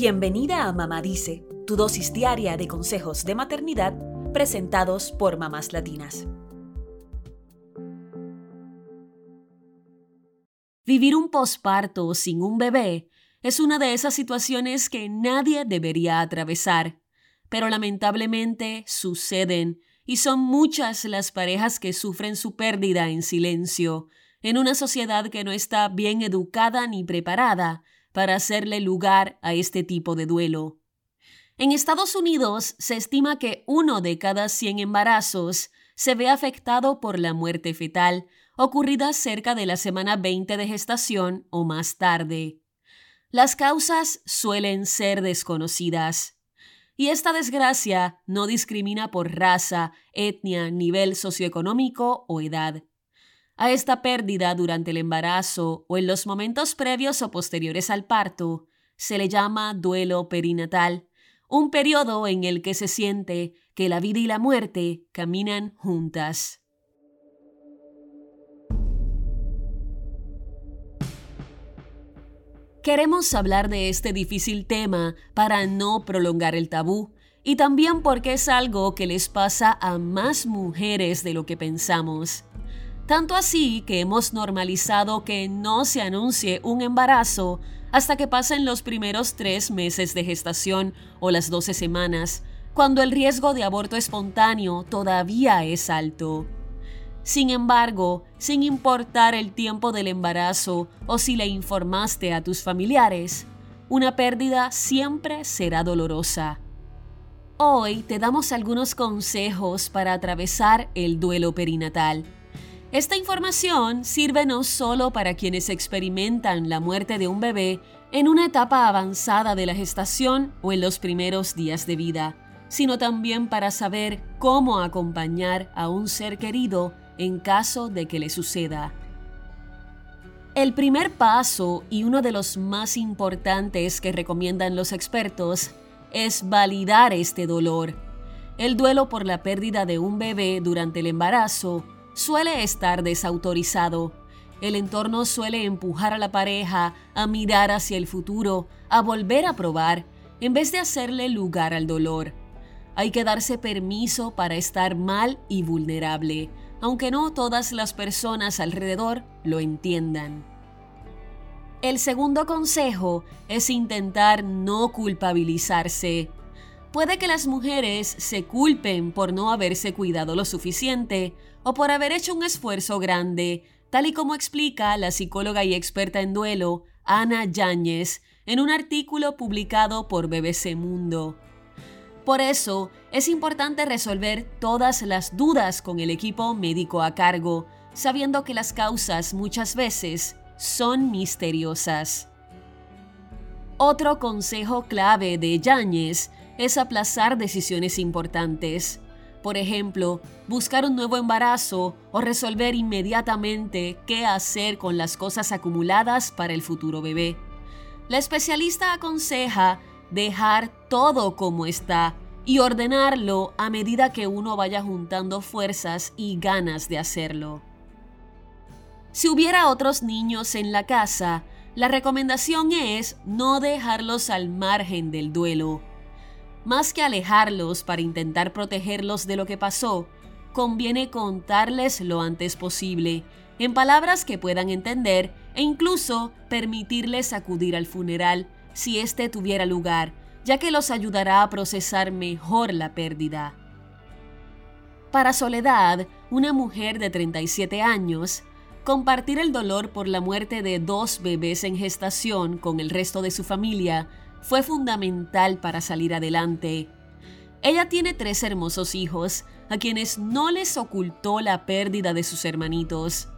Bienvenida a Mamá Dice, tu dosis diaria de consejos de maternidad presentados por mamás latinas. Vivir un posparto sin un bebé es una de esas situaciones que nadie debería atravesar, pero lamentablemente suceden y son muchas las parejas que sufren su pérdida en silencio, en una sociedad que no está bien educada ni preparada para hacerle lugar a este tipo de duelo. En Estados Unidos se estima que uno de cada 100 embarazos se ve afectado por la muerte fetal, ocurrida cerca de la semana 20 de gestación o más tarde. Las causas suelen ser desconocidas. Y esta desgracia no discrimina por raza, etnia, nivel socioeconómico o edad. A esta pérdida durante el embarazo o en los momentos previos o posteriores al parto se le llama duelo perinatal, un periodo en el que se siente que la vida y la muerte caminan juntas. Queremos hablar de este difícil tema para no prolongar el tabú y también porque es algo que les pasa a más mujeres de lo que pensamos. Tanto así que hemos normalizado que no se anuncie un embarazo hasta que pasen los primeros tres meses de gestación o las 12 semanas, cuando el riesgo de aborto espontáneo todavía es alto. Sin embargo, sin importar el tiempo del embarazo o si le informaste a tus familiares, una pérdida siempre será dolorosa. Hoy te damos algunos consejos para atravesar el duelo perinatal esta información sirve no solo para quienes experimentan la muerte de un bebé en una etapa avanzada de la gestación o en los primeros días de vida, sino también para saber cómo acompañar a un ser querido en caso de que le suceda. El primer paso y uno de los más importantes que recomiendan los expertos es validar este dolor. El duelo por la pérdida de un bebé durante el embarazo suele estar desautorizado. El entorno suele empujar a la pareja a mirar hacia el futuro, a volver a probar, en vez de hacerle lugar al dolor. Hay que darse permiso para estar mal y vulnerable, aunque no todas las personas alrededor lo entiendan. El segundo consejo es intentar no culpabilizarse. Puede que las mujeres se culpen por no haberse cuidado lo suficiente o por haber hecho un esfuerzo grande, tal y como explica la psicóloga y experta en duelo Ana Yáñez en un artículo publicado por BBC Mundo. Por eso, es importante resolver todas las dudas con el equipo médico a cargo, sabiendo que las causas muchas veces son misteriosas. Otro consejo clave de Yáñez es aplazar decisiones importantes. Por ejemplo, buscar un nuevo embarazo o resolver inmediatamente qué hacer con las cosas acumuladas para el futuro bebé. La especialista aconseja dejar todo como está y ordenarlo a medida que uno vaya juntando fuerzas y ganas de hacerlo. Si hubiera otros niños en la casa, la recomendación es no dejarlos al margen del duelo más que alejarlos para intentar protegerlos de lo que pasó, conviene contarles lo antes posible, en palabras que puedan entender e incluso permitirles acudir al funeral si éste tuviera lugar, ya que los ayudará a procesar mejor la pérdida. Para Soledad, una mujer de 37 años, compartir el dolor por la muerte de dos bebés en gestación con el resto de su familia fue fundamental para salir adelante. Ella tiene tres hermosos hijos, a quienes no les ocultó la pérdida de sus hermanitos.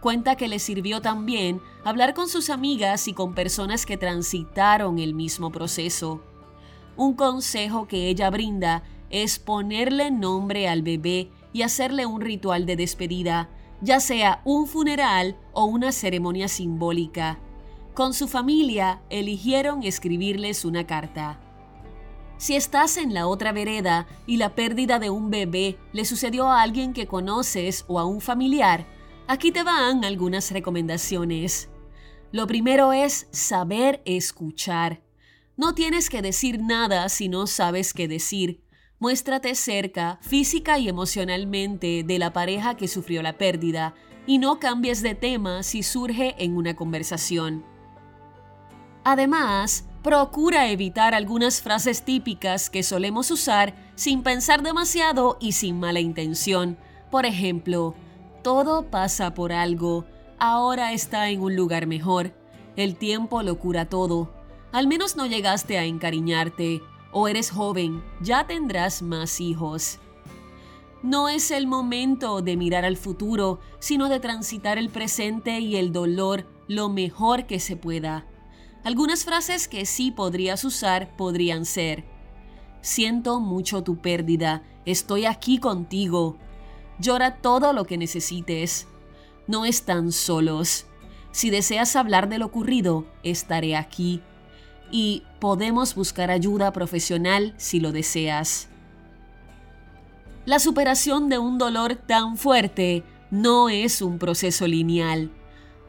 Cuenta que le sirvió también hablar con sus amigas y con personas que transitaron el mismo proceso. Un consejo que ella brinda es ponerle nombre al bebé y hacerle un ritual de despedida, ya sea un funeral o una ceremonia simbólica. Con su familia eligieron escribirles una carta. Si estás en la otra vereda y la pérdida de un bebé le sucedió a alguien que conoces o a un familiar, aquí te van algunas recomendaciones. Lo primero es saber escuchar. No tienes que decir nada si no sabes qué decir. Muéstrate cerca, física y emocionalmente, de la pareja que sufrió la pérdida y no cambies de tema si surge en una conversación. Además, procura evitar algunas frases típicas que solemos usar sin pensar demasiado y sin mala intención. Por ejemplo, todo pasa por algo, ahora está en un lugar mejor, el tiempo lo cura todo, al menos no llegaste a encariñarte, o eres joven, ya tendrás más hijos. No es el momento de mirar al futuro, sino de transitar el presente y el dolor lo mejor que se pueda. Algunas frases que sí podrías usar podrían ser, siento mucho tu pérdida, estoy aquí contigo, llora todo lo que necesites, no están solos, si deseas hablar de lo ocurrido, estaré aquí y podemos buscar ayuda profesional si lo deseas. La superación de un dolor tan fuerte no es un proceso lineal.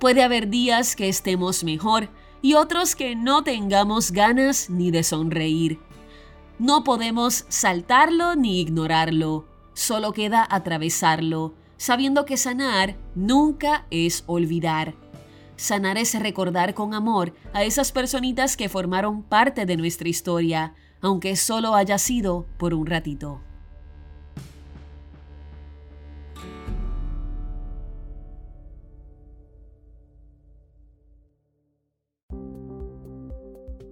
Puede haber días que estemos mejor y otros que no tengamos ganas ni de sonreír. No podemos saltarlo ni ignorarlo, solo queda atravesarlo, sabiendo que sanar nunca es olvidar. Sanar es recordar con amor a esas personitas que formaron parte de nuestra historia, aunque solo haya sido por un ratito.